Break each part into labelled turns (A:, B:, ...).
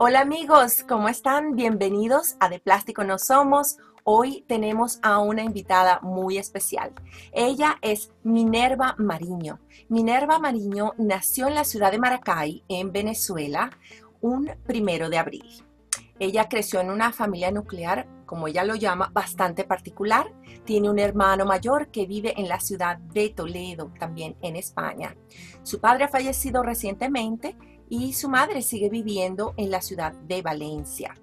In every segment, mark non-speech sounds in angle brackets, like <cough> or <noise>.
A: Hola amigos, ¿cómo están? Bienvenidos a De Plástico No Somos. Hoy tenemos a una invitada muy especial. Ella es Minerva Mariño. Minerva Mariño nació en la ciudad de Maracay, en Venezuela, un primero de abril. Ella creció en una familia nuclear, como ella lo llama, bastante particular. Tiene un hermano mayor que vive en la ciudad de Toledo, también en España. Su padre ha fallecido recientemente y su madre sigue viviendo en la ciudad de Valencia.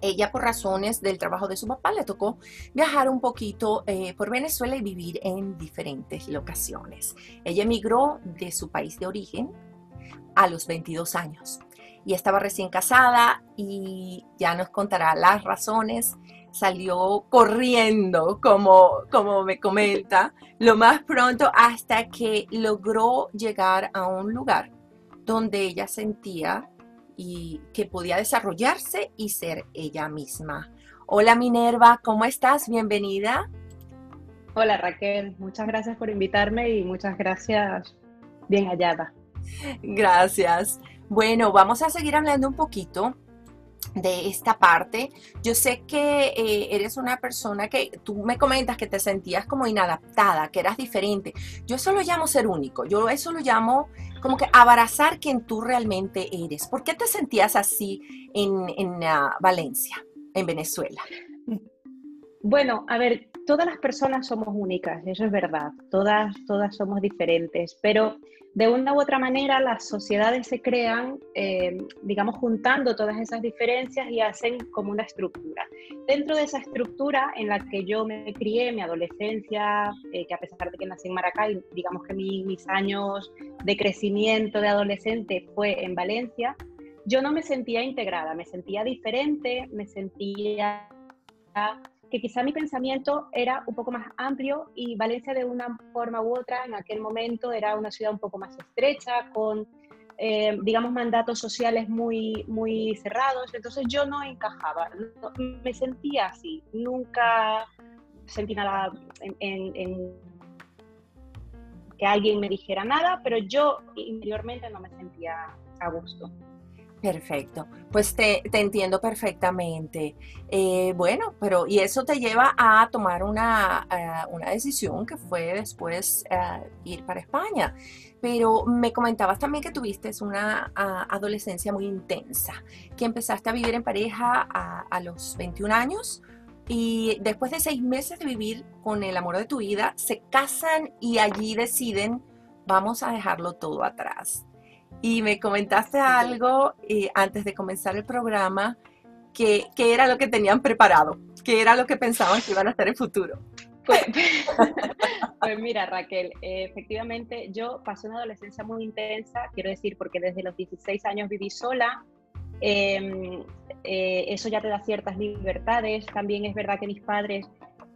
A: Ella por razones del trabajo de su papá le tocó viajar un poquito eh, por Venezuela y vivir en diferentes locaciones. Ella emigró de su país de origen a los 22 años y estaba recién casada y ya nos contará las razones. Salió corriendo, como, como me comenta, lo más pronto hasta que logró llegar a un lugar donde ella sentía y que podía desarrollarse y ser ella misma. Hola Minerva, ¿cómo estás? Bienvenida.
B: Hola Raquel, muchas gracias por invitarme y muchas gracias, bien hallada.
A: Gracias. Bueno, vamos a seguir hablando un poquito de esta parte. Yo sé que eh, eres una persona que tú me comentas que te sentías como inadaptada, que eras diferente. Yo eso lo llamo ser único. Yo eso lo llamo como que abrazar quien tú realmente eres. ¿Por qué te sentías así en, en ah, Valencia, en Venezuela?
B: Bueno, a ver, todas las personas somos únicas, eso es verdad. Todas, todas somos diferentes, pero de una u otra manera las sociedades se crean, eh, digamos, juntando todas esas diferencias y hacen como una estructura. Dentro de esa estructura en la que yo me crié, mi adolescencia, eh, que a pesar de que nací en Maracay, digamos que mis años de crecimiento de adolescente fue en Valencia, yo no me sentía integrada, me sentía diferente, me sentía que quizá mi pensamiento era un poco más amplio y Valencia de una forma u otra en aquel momento era una ciudad un poco más estrecha, con, eh, digamos, mandatos sociales muy, muy cerrados, entonces yo no encajaba, me sentía así, nunca sentí nada en, que alguien me dijera nada, pero yo interiormente no me sentía a gusto.
A: Perfecto, pues te, entiendo perfectamente. Eh, bueno, pero y eso te lleva a tomar una, eh, una decisión que fue después eh, ir para España. Pero me comentabas también que tuviste una ah, adolescencia muy intensa, que empezaste a vivir en pareja a, a los 21 años y después de seis meses de vivir con el amor de tu vida, se casan y allí deciden, vamos a dejarlo todo atrás y me comentaste algo eh, antes de comenzar el programa, que, era lo que tenían preparado, que era lo que pensaban que iban a hacer en futuro.
B: Pues, <laughs> pues mira, Raquel, efectivamente yo pasé una adolescencia muy intensa, quiero decir, porque desde los 16 años viví sola, em, eh, eso ya te da ciertas libertades, también es verdad que mis padres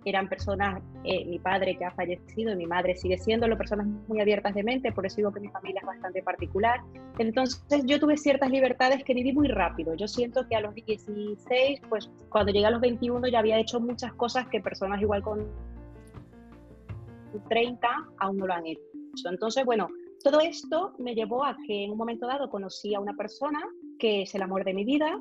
B: eran personas, eh, mi padre que ha fallecido y mi madre sigue siendo, personas muy abiertas de mente, por eso digo que mi familia es bastante particular. Entonces yo tuve ciertas libertades que viví muy rápido. Yo siento que a los 16, pues cuando llegué a los 21 ya había hecho muchas cosas que personas igual con 30 aún no lo han hecho. Entonces, bueno, todo esto me llevó a que en un momento dado conocí a una persona que es el amor de mi vida,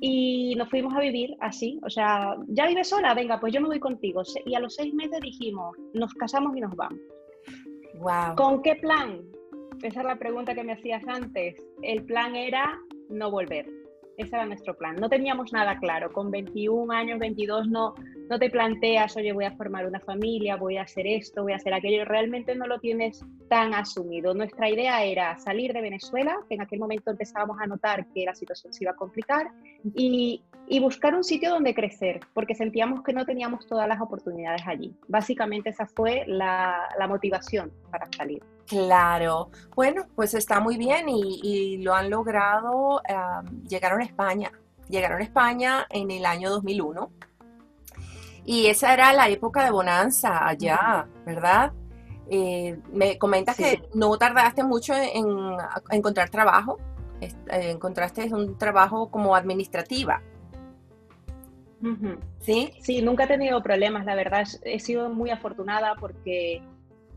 B: y nos fuimos a vivir así, o sea, ya vive sola, venga, pues yo me voy contigo. Y a los seis meses dijimos, nos casamos y nos vamos.
A: Wow.
B: ¿Con qué plan? Esa es la pregunta que me hacías antes. El plan era no volver. Ese era nuestro plan. No teníamos nada claro. Con 21 años, 22, no, no te planteas, oye, voy a formar una familia, voy a hacer esto, voy a hacer aquello. Realmente no lo tienes tan asumido. Nuestra idea era salir de Venezuela, que en aquel momento empezábamos a notar que la situación se iba a complicar, y, buscar un sitio donde crecer, porque sentíamos que no teníamos todas las oportunidades allí. Básicamente esa fue la, motivación para salir.
A: Claro, bueno, pues está muy bien y, lo han logrado. llegaron a España, llegaron a España en el año 2001 y esa era la época de bonanza allá, ¿verdad? Eh, me comentas que no tardaste mucho en, encontrar trabajo, eh, encontraste un trabajo como administrativa.
B: ¿Sí? Sí, nunca he tenido problemas, la verdad. He sido muy afortunada porque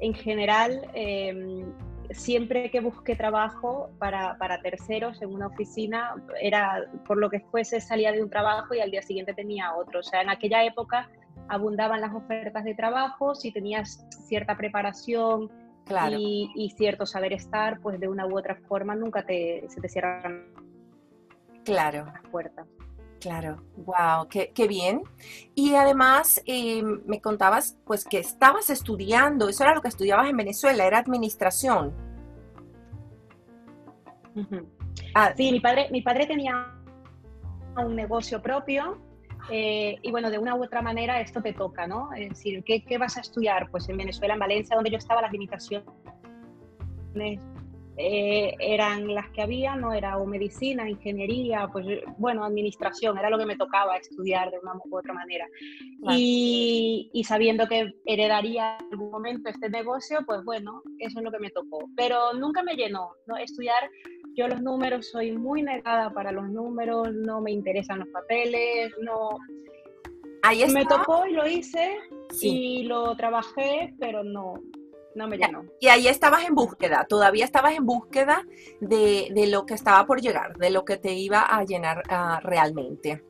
B: en general em, siempre que busqué trabajo para, para, terceros en una oficina, era por lo que fuese, salía de un trabajo y al día siguiente tenía otro. O sea, en aquella época abundaban las ofertas de trabajo, si tenías cierta preparación y, cierto saber estar, pues de una u otra forma nunca te, se te cierran
A: claro.
B: las puertas.
A: Claro, wow, qué, bien. Y además em, me contabas pues que estabas estudiando, eso era lo que estudiabas en Venezuela, era administración.
B: Ah, sí, mi padre, mi padre tenía un negocio propio eh, y bueno, de una u otra manera esto te toca, ¿no? Es decir, ¿qué, ¿qué, vas a estudiar? Pues en Venezuela, en Valencia, donde yo estaba, las limitaciones eh, eran las que había, no era o medicina, ingeniería, pues bueno, administración, era lo que me tocaba estudiar de una u otra manera. Y, y, sabiendo que heredaría en algún momento este negocio, pues bueno, eso es lo que me tocó. Pero nunca me llenó, ¿no? Estudiar, yo los números, soy muy negada para los números, no me interesan los papeles, no...
A: Ahí
B: Me tocó y lo hice y lo trabajé, pero no, no me llenó.
A: Y ahí estabas en búsqueda, todavía estabas en búsqueda de, lo que estaba por llegar, de lo que te iba a llenar ah, realmente.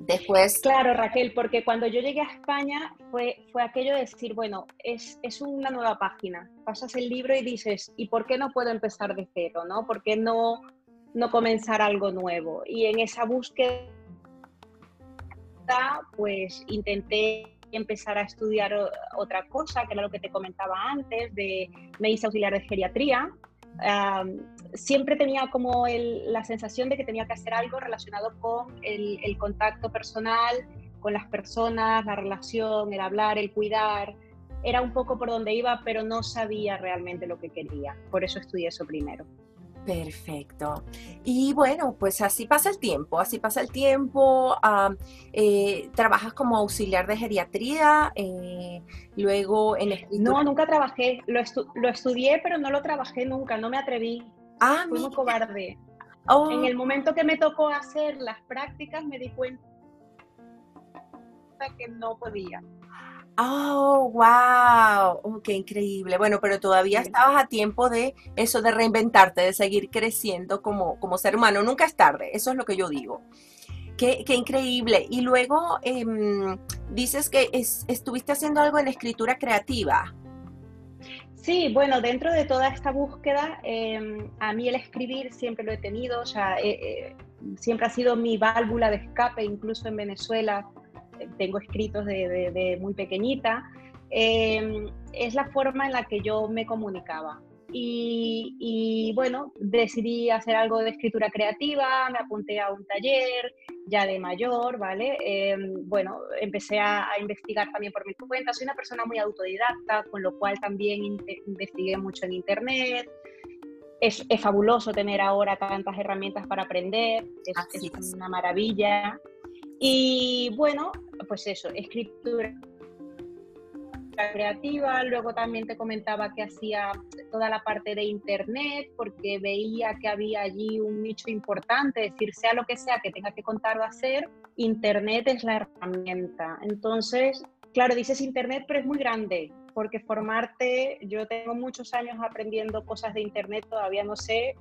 A: Después.
B: Claro, Raquel, porque cuando yo llegué a España fue, fue aquello de decir, bueno, es, es una nueva página. Pasas el libro y dices, ¿y por qué no puedo empezar de cero? ¿no? ¿Por qué no, no comenzar algo nuevo? Y en esa búsqueda, pues intenté empezar a estudiar otra cosa, que era lo que te comentaba antes, de me hice auxiliar de geriatría. siempre tenía como la sensación de que tenía que hacer algo relacionado con el, el, contacto personal, con las personas, la relación, el hablar, el cuidar. Era un poco por donde iba, pero no sabía realmente lo que quería. Por eso estudié eso primero.
A: Perfecto. Y bueno, pues así pasa el tiempo, así pasa el tiempo. Eh, trabajas como auxiliar de geriatría, eh, luego en
B: No, nunca trabajé. Lo, estudié, pero no lo trabajé nunca, no me atreví. Ah, Fui muy cobarde. Oh. En el momento que me tocó hacer las prácticas me di cuenta que no podía.
A: Oh, wow, oh, qué increíble. Bueno, pero todavía estabas a tiempo de eso, de reinventarte, de seguir creciendo como, como ser humano. Nunca es tarde, eso es lo que yo digo. Qué, qué increíble. Y luego em, dices que estuviste haciendo algo en escritura creativa.
B: Sí, bueno, dentro de toda esta búsqueda, em, a mí el escribir siempre lo he tenido, o sea, eh, eh, siempre ha sido mi válvula de escape, incluso en Venezuela tengo escritos de, muy pequeñita, em, es la forma en la que yo me comunicaba. Y, bueno, decidí hacer algo de escritura creativa, me apunté a un taller ya de mayor, ¿vale? Em, bueno, empecé a, investigar también por mi cuenta, soy una persona muy autodidacta, con lo cual también investigué mucho en Internet. Es, fabuloso tener ahora tantas herramientas para aprender, es, es una maravilla. Y bueno, pues eso, escritura creativa, luego también te comentaba que hacía toda la parte de internet porque veía que había allí un nicho importante, es decir, sea lo que sea que tenga que contar o hacer, internet es la herramienta. Entonces, claro, dices internet, pero es muy grande, porque formarte, yo tengo muchos años aprendiendo cosas de internet, todavía no sé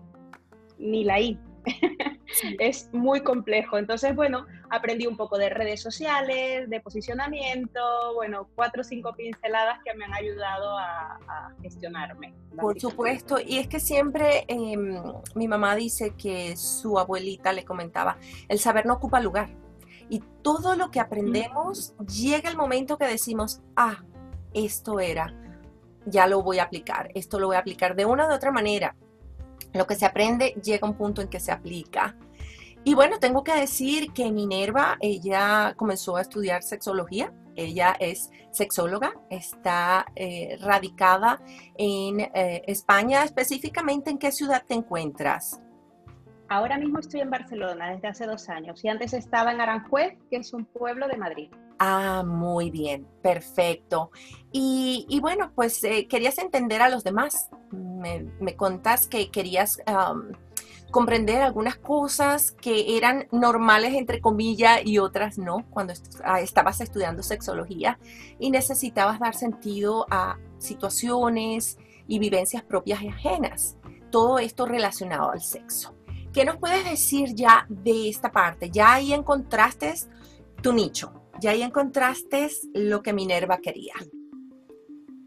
B: ni la I. <laughs> es muy complejo. Entonces, bueno, aprendí un poco de redes sociales, de posicionamiento, bueno, cuatro o cinco pinceladas que me han ayudado a, gestionarme.
A: Por supuesto, y es que siempre em, mi mamá dice que su abuelita le comentaba, el saber no ocupa lugar. Y todo lo que aprendemos, llega el momento que decimos, ah, esto era, ya lo voy a aplicar, esto lo voy a aplicar de una u otra manera lo que se aprende llega a un punto en que se aplica. Y bueno, tengo que decir que Minerva, ella comenzó a estudiar sexología. Ella es sexóloga, está eh, radicada en eh, España. Específicamente, ¿en qué ciudad te encuentras?
B: Ahora mismo estoy en Barcelona desde hace dos años y antes estaba en Aranjuez, que es un pueblo de Madrid.
A: Ah, muy bien, perfecto. Y, bueno, pues eh, querías entender a los demás. Me, me contás que querías comprender algunas cosas que eran normales, entre comillas, y otras no, cuando ah, estabas estudiando sexología y necesitabas dar sentido a situaciones y vivencias propias y ajenas. Todo esto relacionado al sexo. ¿Qué nos puedes decir ya de esta parte? Ya ahí encontraste tu nicho, ya ahí encontraste lo que Minerva quería.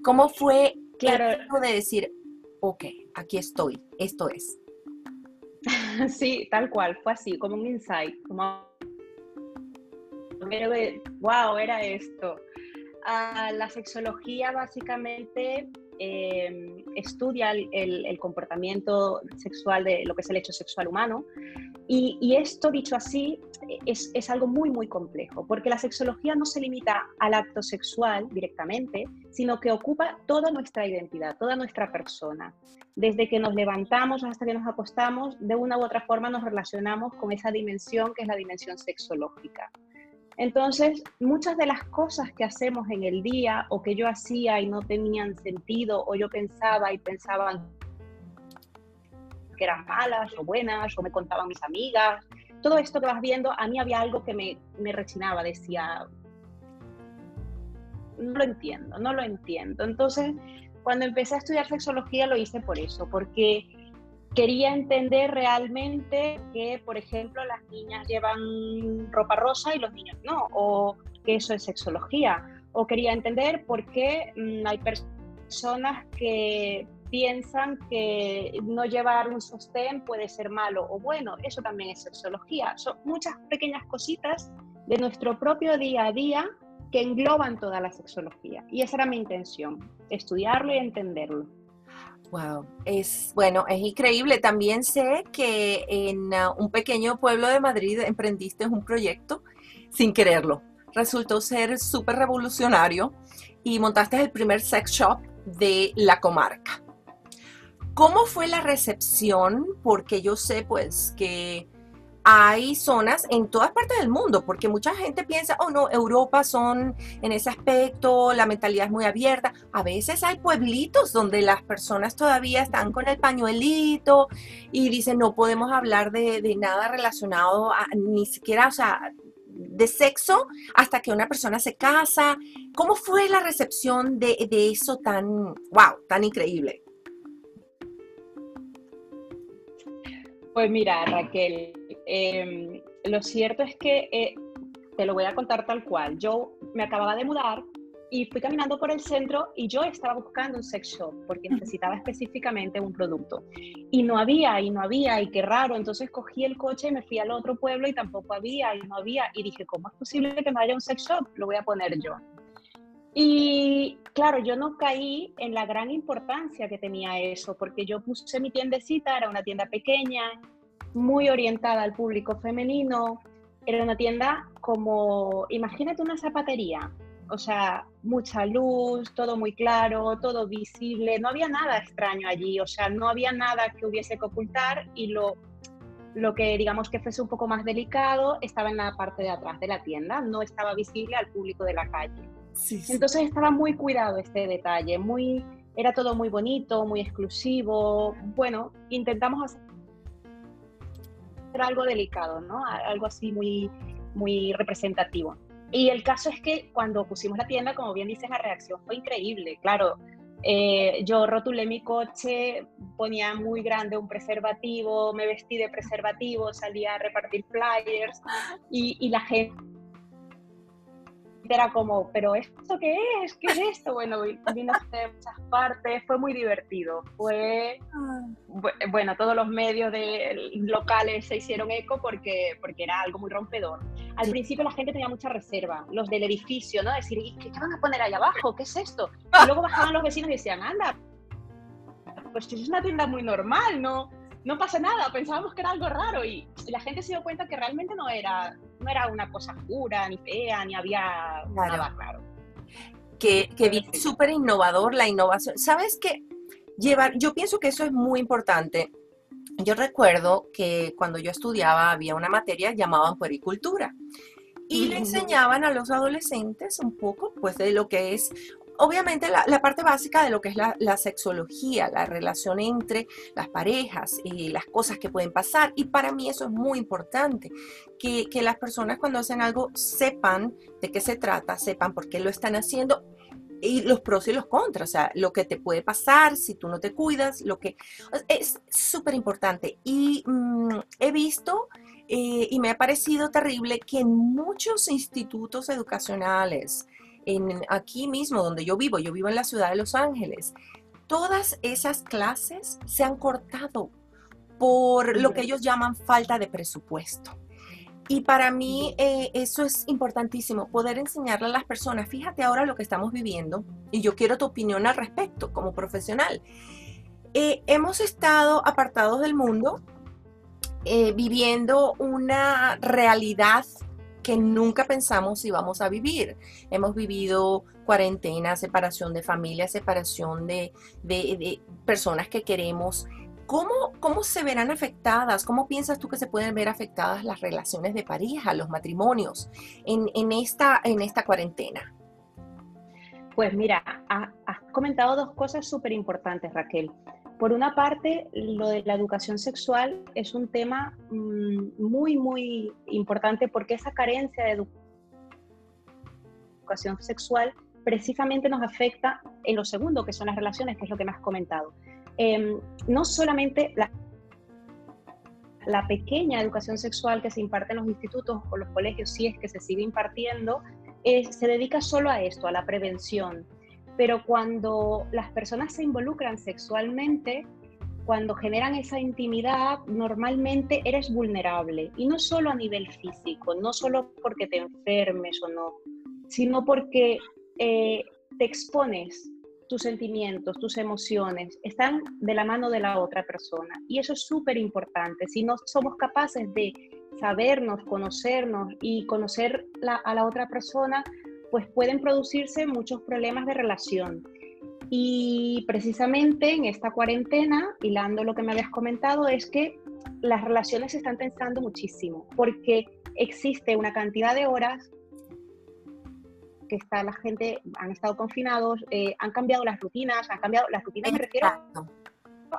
A: ¿Cómo fue claro. el de decir, ok, aquí estoy, esto es? <laughs>
B: Sí, tal cual, fue así, como un insight, como wow, era esto. Ah, la sexología básicamente em, estudia el, comportamiento sexual de lo que es el hecho sexual humano y, esto, dicho así, es, algo muy, muy complejo, porque la sexología no se limita al acto sexual directamente, sino que ocupa toda nuestra identidad, toda nuestra persona. Desde que nos levantamos hasta que nos acostamos, de una u otra forma nos relacionamos con esa dimensión que es la dimensión sexológica. Entonces, muchas de las cosas que hacemos en el día o que yo hacía y no tenían sentido o yo pensaba y pensaba que eran malas o buenas o me contaban mis amigas. Todo esto que vas viendo, a mí había algo que me, me rechinaba, decía, no lo entiendo, no lo entiendo. Entonces, cuando empecé a estudiar sexología lo hice por eso, porque quería entender realmente que, por ejemplo, las niñas llevan ropa rosa y los niños no, o que eso es sexología, o quería entender por qué mm, hay personas que piensan que no llevar un sostén puede ser malo o bueno, eso también es sexología. Son muchas pequeñas cositas de nuestro propio día a día que engloban toda la sexología. Y esa era mi intención, estudiarlo y entenderlo.
A: Wow, es bueno, es increíble. También sé que en uh, un pequeño pueblo de Madrid emprendiste un proyecto sin quererlo. Resultó ser súper revolucionario y montaste el primer sex shop de la comarca. ¿Cómo fue la recepción? Porque yo sé pues que hay zonas en todas partes del mundo, porque mucha gente piensa, oh no, Europa son en ese aspecto, la mentalidad es muy abierta. A veces hay pueblitos donde las personas todavía están con el pañuelito y dicen, no podemos hablar de, nada relacionado a, ni siquiera, o sea, de sexo hasta que una persona se casa. ¿Cómo fue la recepción de, de eso tan, wow, tan increíble?
B: Pues mira, Raquel, em, lo cierto es que eh, te lo voy a contar tal cual. Yo me acababa de mudar y fui caminando por el centro y yo estaba buscando un sex shop porque necesitaba específicamente un producto. Y no había, y no había, y qué raro. Entonces cogí el coche y me fui al otro pueblo y tampoco había, y no había. Y dije, ¿cómo es posible que no haya un sex shop? Lo voy a poner yo. Y claro, yo no caí en la gran importancia que tenía eso, porque yo puse mi tiendecita, era una tienda pequeña, muy orientada al público femenino, era una tienda como, imagínate una zapatería, o sea, mucha luz, todo muy claro, todo visible, no había nada extraño allí, o sea, no había nada que hubiese que ocultar y lo, lo que digamos que fuese un poco más delicado estaba en la parte de atrás de la tienda, no estaba visible al público de la calle. Entonces estaba muy cuidado este detalle, muy, era todo muy bonito, muy exclusivo. Bueno, intentamos hacer algo delicado, ¿no? Algo así muy, muy representativo. Y el caso es que cuando pusimos la tienda, como bien dices, la reacción fue increíble. Claro, eh, yo rotulé mi coche, ponía muy grande un preservativo, me vestí de preservativo, salía a repartir flyers y, y la gente era como, ¿pero esto qué es? ¿Qué es esto? Bueno, vino de muchas partes, fue muy divertido. Fue, bueno, todos los medios de, locales se hicieron eco porque, porque era algo muy rompedor. Al principio la gente tenía mucha reserva, los del edificio, ¿no? Decir, ¿qué, qué van a poner ahí abajo? ¿Qué es esto? Y luego bajaban los vecinos y decían, anda, pues es una tienda muy normal, ¿no? No pasa nada, pensábamos que era algo raro y, la gente se dio cuenta que realmente no era, no era una cosa oscura, ni fea, ni había nada raro.
A: Que, que súper innovador la innovación. ¿Sabes qué? Llevar, yo pienso que eso es muy importante. Yo recuerdo que cuando yo estudiaba había una materia llamada puericultura y le enseñaban a los adolescentes un poco pues de lo que es obviamente la, parte básica de lo que es la, sexología, la relación entre las parejas y las cosas que pueden pasar. Y para mí eso es muy importante, que, las personas cuando hacen algo sepan de qué se trata, sepan por qué lo están haciendo y los pros y los contras, o sea, lo que te puede pasar si tú no te cuidas, lo que es súper importante. Y mm, he visto eh, y me ha parecido terrible que en muchos institutos educacionales, en, aquí mismo donde yo vivo, yo vivo en la ciudad de Los Ángeles, todas esas clases se han cortado por lo que ellos llaman falta de presupuesto. Y para mí eh, eso es importantísimo, poder enseñarle a las personas, fíjate ahora lo que estamos viviendo y yo quiero tu opinión al respecto como profesional. Eh, hemos estado apartados del mundo, eh, viviendo una realidad que nunca pensamos íbamos a vivir. Hemos vivido cuarentena, separación de familia, separación de, de personas que queremos. ¿Cómo, ¿Cómo se verán afectadas? ¿Cómo piensas tú que se pueden ver afectadas las relaciones de pareja, los matrimonios en, en esta, en esta cuarentena?
B: Pues mira, has comentado dos cosas súper importantes, Raquel. Por una parte, lo de la educación sexual es un tema mm, muy, muy importante porque esa carencia de educación sexual precisamente nos afecta en lo segundo, que son las relaciones, que es lo que me has comentado. Em, no solamente la, la pequeña educación sexual que se imparte en los institutos o los colegios, si es que se sigue impartiendo, se dedica solo a esto, a la prevención. Pero cuando las personas se involucran sexualmente, cuando generan esa intimidad, normalmente eres vulnerable. Y no solo a nivel físico, no solo porque te enfermes o no, sino porque eh, te expones tus sentimientos, tus emociones, están de la mano de la otra persona. Y eso es súper importante. Si no somos capaces de sabernos, conocernos y conocer a la otra persona, pues pueden producirse muchos problemas de relación. Y precisamente en esta cuarentena, hilando lo que me habías comentado, es que las relaciones se están tensando muchísimo, porque existe una cantidad de horas que está la gente, han estado confinados, eh, han cambiado las rutinas, han cambiado las rutinas, me refiero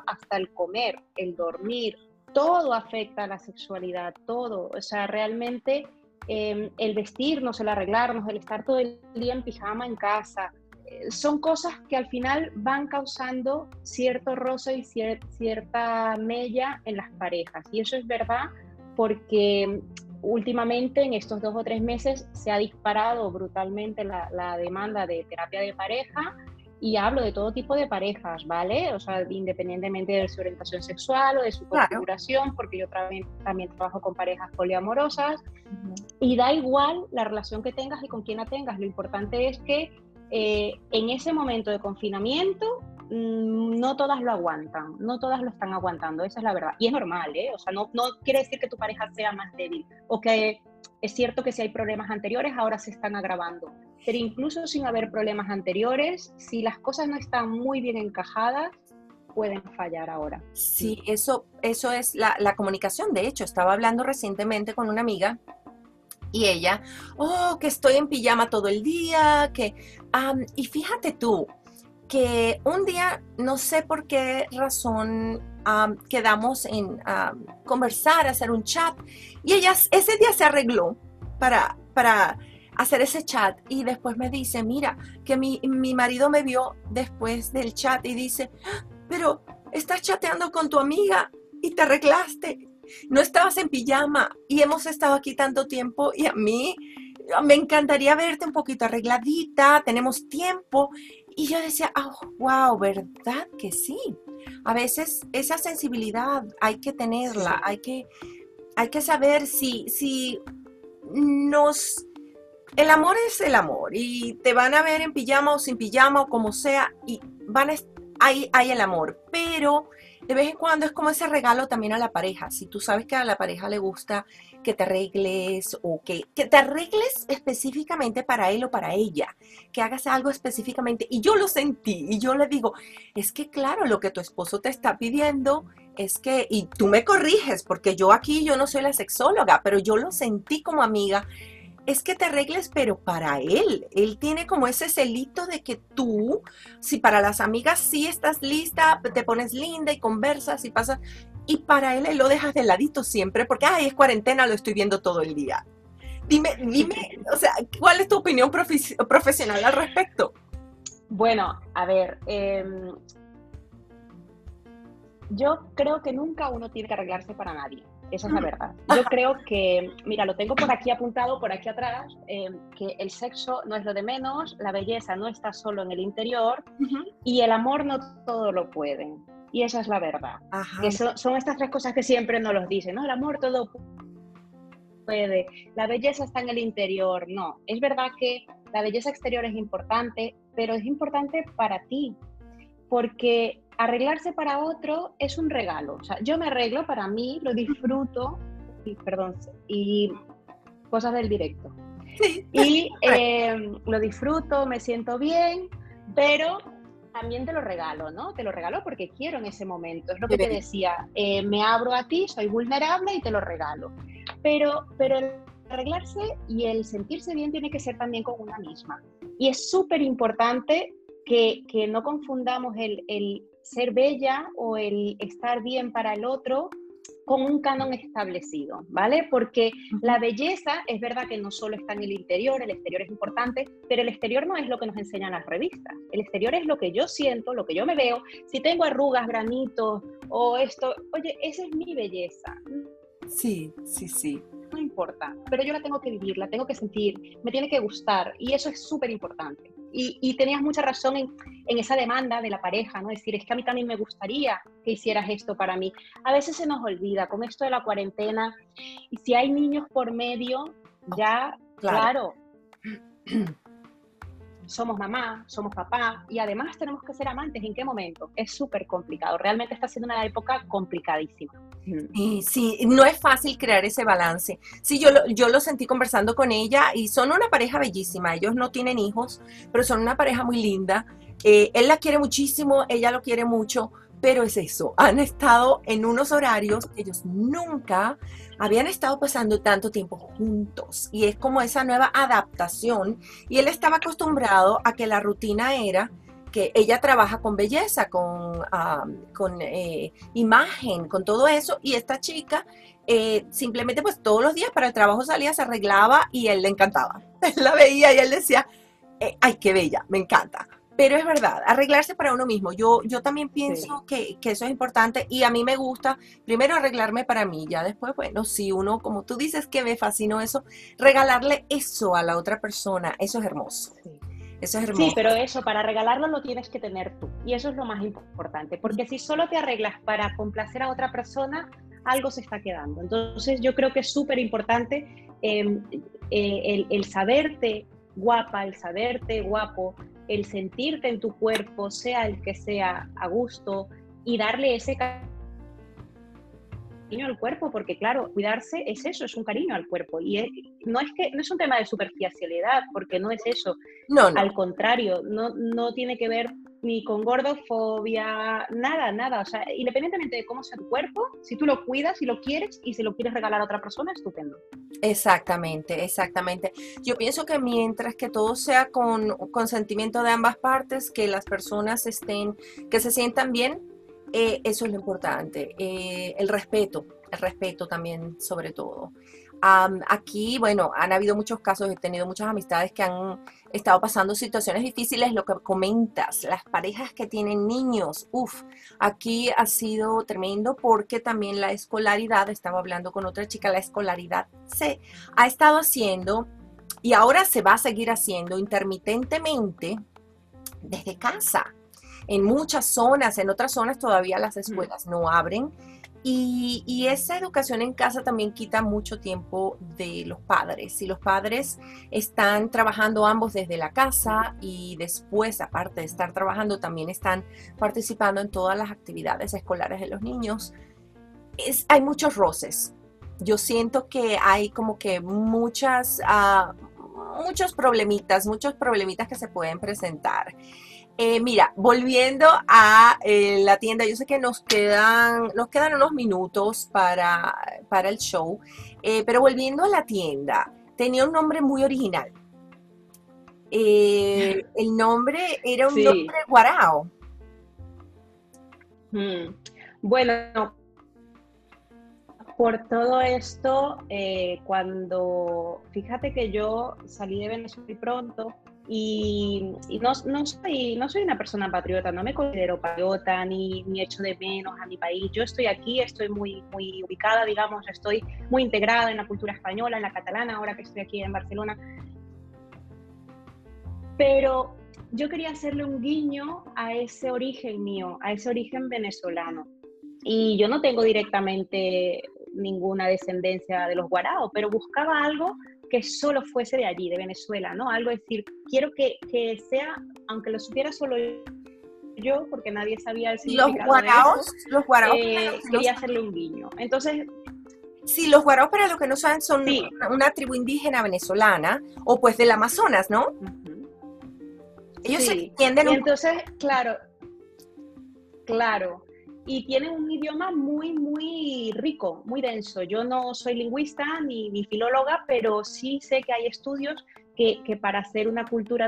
B: hasta el comer, el dormir, todo afecta a la sexualidad, todo. O sea, realmente em, el vestirnos, el arreglarnos, el estar todo el día en pijama en casa, eh, son cosas que al final van causando cierto roce y cierta mella en las parejas. Y eso es verdad porque últimamente, en estos dos o tres meses, se ha disparado brutalmente la, demanda de terapia de pareja y hablo de todo tipo de parejas, ¿vale? O sea, independientemente de su orientación sexual o de su configuración, porque yo también, también trabajo con parejas poliamorosas, y da igual la relación que tengas y con quién la tengas, lo importante es que eh, en ese momento de confinamiento Mm, no todas lo aguantan, no todas lo están aguantando, esa es la verdad. Y es normal, ¿eh? O sea, no, no quiere decir que tu pareja sea más débil o que es cierto que si hay problemas anteriores ahora se están agravando. Pero incluso sin haber problemas anteriores, si las cosas no están muy bien encajadas, pueden fallar ahora.
A: Sí, eso, eso es la, comunicación. De hecho, estaba hablando recientemente con una amiga y ella, oh, que estoy en pijama todo el día, que... y fíjate tú, que un día, no sé por qué razón, quedamos en conversar, hacer un chat, y ella ese día se arregló para, para hacer ese chat y después me dice, mira, que mi, mi marido me vio después del chat y dice, pero estás chateando con tu amiga y te arreglaste, no estabas en pijama y hemos estado aquí tanto tiempo y a mí me encantaría verte un poquito arregladita, tenemos tiempo y yo decía, oh, wow, ¿verdad que sí? A veces esa sensibilidad hay que tenerla, hay que, hay que saber si, si nos... El amor es el amor y te van a ver en pijama o sin pijama o como sea y van a, hay, hay el amor, pero de vez en cuando es como ese regalo también a la pareja. Si tú sabes que a la pareja le gusta que te arregles o que, que te arregles específicamente para él o para ella, que hagas algo específicamente. Y yo lo sentí y yo le digo, es que claro, lo que tu esposo te está pidiendo es que, y tú me corriges, porque yo aquí, yo no soy la sexóloga, pero yo lo sentí como amiga, es que te arregles, pero para él. Él tiene como ese celito de que tú, si para las amigas sí estás lista, te pones linda y conversas y pasas, y para él, él lo dejas de ladito siempre porque, ay, es cuarentena, lo estoy viendo todo el día. Dime, dime, <laughs> o sea, ¿cuál es tu opinión profesional al respecto?
B: Bueno, a ver, em, yo creo que nunca uno tiene que arreglarse para nadie. Esa es la verdad. Yo creo que, mira, lo tengo por aquí apuntado, por aquí atrás, em, que el sexo no es lo de menos, la belleza no está solo en el interior y el amor no todo lo puede. Y esa es la verdad. Que son, estas tres cosas que siempre nos los dicen, ¿no? El amor todo puede, la belleza está en el interior. No, es verdad que la belleza exterior es importante, pero es importante para ti, porque arreglarse para otro es un regalo. O sea, yo me arreglo para mí, lo disfruto, y, perdón, y cosas del directo. Y <laughs> em, lo disfruto, me siento bien, pero también te lo regalo, ¿no? Te lo regalo porque quiero en ese momento. Es lo que te decía, eh, me abro a ti, soy vulnerable y te lo regalo. Pero, pero el arreglarse y el sentirse bien tiene que ser también con una misma. Y es súper importante que, que, no confundamos el, el, ser bella o el estar bien para el otro con un canon establecido, ¿vale? Porque la belleza es verdad que no solo está en el interior, el exterior es importante, pero el exterior no es lo que nos enseñan las revistas. El exterior es lo que yo siento, lo que yo me veo. Si tengo arrugas, granitos o esto, oye, esa es mi belleza.
A: Sí, sí, sí
B: no importa, pero yo la tengo que vivir, la tengo que sentir, me tiene que gustar y eso es súper importante. Y, tenías mucha razón en, en, esa demanda de la pareja, ¿no? Es decir, es que a mí también me gustaría que hicieras esto para mí. A veces se nos olvida con esto de la cuarentena y si hay niños por medio, ya, claro, claro <clears throat> somos mamá, somos papá y además tenemos que ser amantes. ¿En qué momento? Es súper complicado. Realmente está siendo una época complicadísima.
A: Y sí, no es fácil crear ese balance. Sí, yo lo, yo lo sentí conversando con ella y son una pareja bellísima. Ellos no tienen hijos, pero son una pareja muy linda. Eh, él la quiere muchísimo, ella lo quiere mucho, pero es eso, han estado en unos horarios que ellos nunca habían estado pasando tanto tiempo juntos y es como esa nueva adaptación y él estaba acostumbrado a que la rutina era que ella trabaja con belleza, con, con eh, imagen, con todo eso, y esta chica eh, simplemente pues todos los días para el trabajo salía, se arreglaba y él le encantaba. <laughs> Él la veía y él decía, eh, ay, qué bella, me encanta. Pero es verdad, arreglarse para uno mismo. Yo, yo también pienso que, eso es importante y a mí me gusta primero arreglarme para mí, ya después, bueno, si uno, como tú dices que me fascinó eso, regalarle eso a la otra persona, eso es hermoso. Eso es hermoso.
B: Sí, pero eso, para regalarlo lo tienes que tener tú. Y eso es lo más importante, porque si solo te arreglas para complacer a otra persona, algo se está quedando. Entonces yo creo que es súper importante em, eh, el, el saberte guapa, el saberte guapo, el sentirte en tu cuerpo, sea el que sea, a gusto, y darle ese cariño al cuerpo, porque claro, cuidarse es eso, es un cariño al cuerpo. Y no es que no es un tema de superficialidad, porque no es eso.
A: No,
B: Al contrario, no, no tiene que ver ni con gordofobia, nada, nada. O sea, independientemente de cómo sea tu cuerpo, si tú lo cuidas, si lo quieres y si lo quieres regalar a otra persona, estupendo.
A: Exactamente, exactamente. Yo pienso que mientras que todo sea con consentimiento de ambas partes, que las personas estén, que se sientan bien, eh, eso es lo importante. Eh, el respeto, el respeto también sobre todo aquí, bueno, han habido muchos casos, he tenido muchas amistades que han estado pasando situaciones difíciles, lo que comentas, las parejas que tienen niños, uff, aquí ha sido tremendo porque también la escolaridad, estaba hablando con otra chica, la escolaridad se ha estado haciendo y ahora se va a seguir haciendo intermitentemente desde casa. En muchas zonas, en otras zonas todavía las escuelas no abren y, esa educación en casa también quita mucho tiempo de los padres. Si los padres están trabajando ambos desde la casa y después, aparte de estar trabajando, también están participando en todas las actividades escolares de los niños, es, hay muchos roces. Yo siento que hay como que muchas, uh, muchos problemitas, muchos problemitas que se pueden presentar. Eh, mira, volviendo a eh, la tienda, yo sé que nos quedan, nos quedan unos minutos para, para el show, eh, pero volviendo a la tienda, tenía un nombre muy original. <laughs> el nombre era un nombre guarao.
B: Hmm. Bueno, por todo esto, cuando, fíjate que yo salí de Venezuela pronto, y, no, soy, no soy una persona patriota, no me considero patriota ni, ni echo de menos a mi país. Yo estoy aquí, estoy muy, muy ubicada, digamos, estoy muy integrada en la cultura española, en la catalana, ahora que estoy aquí en Barcelona. Pero yo quería hacerle un guiño a ese origen mío, a ese origen venezolano. Y yo no tengo directamente ninguna descendencia de los guaraos, pero buscaba algo que solo fuese de allí, de Venezuela, ¿no? Algo decir, quiero que, que sea, aunque lo supiera solo yo, porque nadie sabía el significado
A: los guaraos, los guaraos,
B: eh, quería hacerle un guiño. Entonces,
A: Sí, los guaraos, para los que no saben, son una tribu indígena venezolana o pues del Amazonas, ¿no? Ellos se entienden.
B: Y entonces, claro, claro y tiene un idioma muy, muy rico, muy denso. Yo no soy lingüista ni, ni filóloga, pero sí sé que hay estudios que, que para hacer una cultura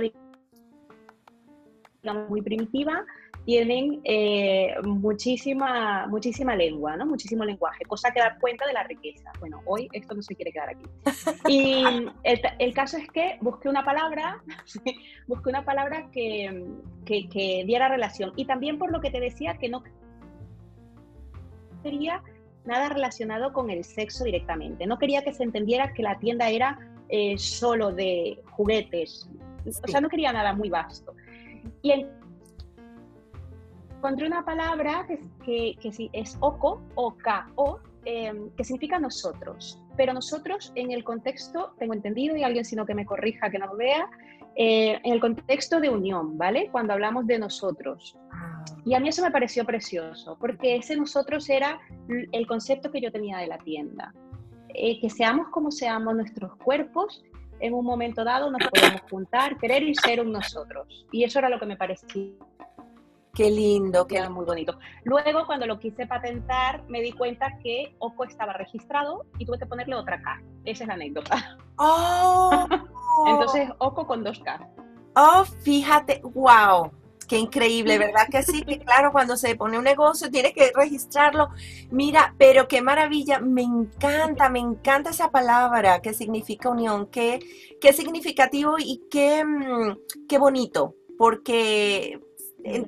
B: digamos, muy primitiva tienen eh, muchísima, muchísima lengua, ¿no? muchísimo lenguaje, cosa que da cuenta de la riqueza. Bueno, hoy esto no se quiere quedar aquí. <laughs> Y el, el caso es que busqué una palabra, <laughs> busqué una palabra que, que, que diera relación. Y también por lo que te decía, que no quería nada relacionado con el sexo directamente. No quería que se entendiera que la tienda era eh, solo de juguetes. O sea, no quería nada muy vasto. Y encontré una palabra que, que, es oco, o o em, que significa nosotros. Pero nosotros en el contexto, tengo entendido, y alguien sino que me corrija, que no lo vea, eh, en el contexto de unión, ¿vale? Cuando hablamos de nosotros. Y a mí eso me pareció precioso, porque ese nosotros era el concepto que yo tenía de la tienda. Eh, que seamos como seamos nuestros cuerpos, en un momento dado nos podemos juntar, querer y ser un nosotros. Y eso era lo que me parecía.
A: Qué lindo,
B: que era muy bonito. Luego, cuando lo quise patentar, me di cuenta que OCO estaba registrado y tuve que ponerle otra K. Esa es la anécdota.
A: Oh. <laughs>
B: Entonces, OCO con dos K.
A: Oh, fíjate, wow. Qué increíble, ¿verdad que sí? Que claro, cuando se pone un negocio tiene que registrarlo. Mira, pero qué maravilla, me encanta, me encanta esa palabra que significa unión, qué, qué significativo y qué, mm, qué bonito, porque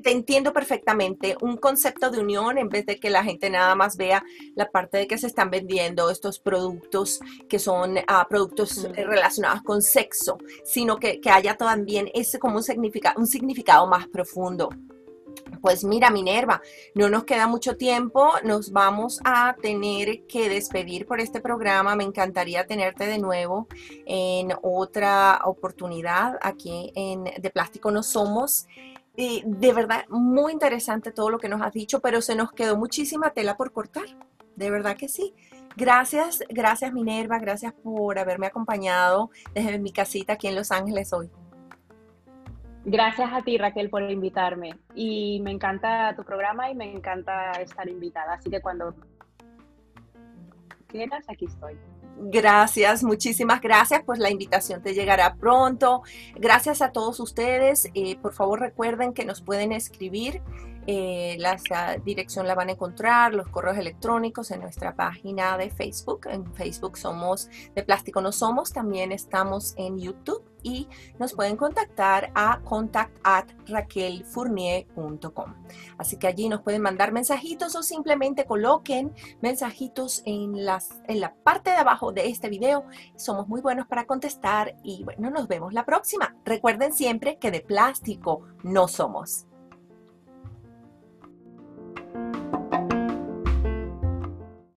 A: te entiendo perfectamente. Un concepto de unión en vez de que la gente nada más vea la parte de que se están vendiendo estos productos que son ah, productos eh, relacionados con sexo, sino que, haya también ese como un significado, un significado más profundo. Pues mira, Minerva, no nos queda mucho tiempo, nos vamos a tener que despedir por este programa. Me encantaría tenerte de nuevo en otra oportunidad aquí en De Plástico No Somos de verdad, muy interesante todo lo que nos has dicho, pero se nos quedó muchísima tela por cortar. De verdad que sí. Gracias, gracias Minerva, gracias por haberme acompañado desde mi casita aquí en Los Ángeles hoy.
B: Gracias a ti, Raquel, por invitarme. Y me encanta tu programa y me encanta estar invitada. Así que cuando quieras, aquí estoy.
A: Gracias, muchísimas gracias. Pues la invitación te llegará pronto. Gracias a todos ustedes. Eh, por favor recuerden que nos pueden escribir eh, la, dirección la van a encontrar, los correos electrónicos en nuestra página de Facebook. En Facebook somos de Plástico No Somos. También estamos en YouTube y nos pueden contactar a contact at raquelfournier.com. Así que allí nos pueden mandar mensajitos o simplemente coloquen mensajitos en, las, en la parte de abajo de este video. Somos muy buenos para contestar y bueno, nos vemos la próxima. Recuerden siempre que de plástico no somos.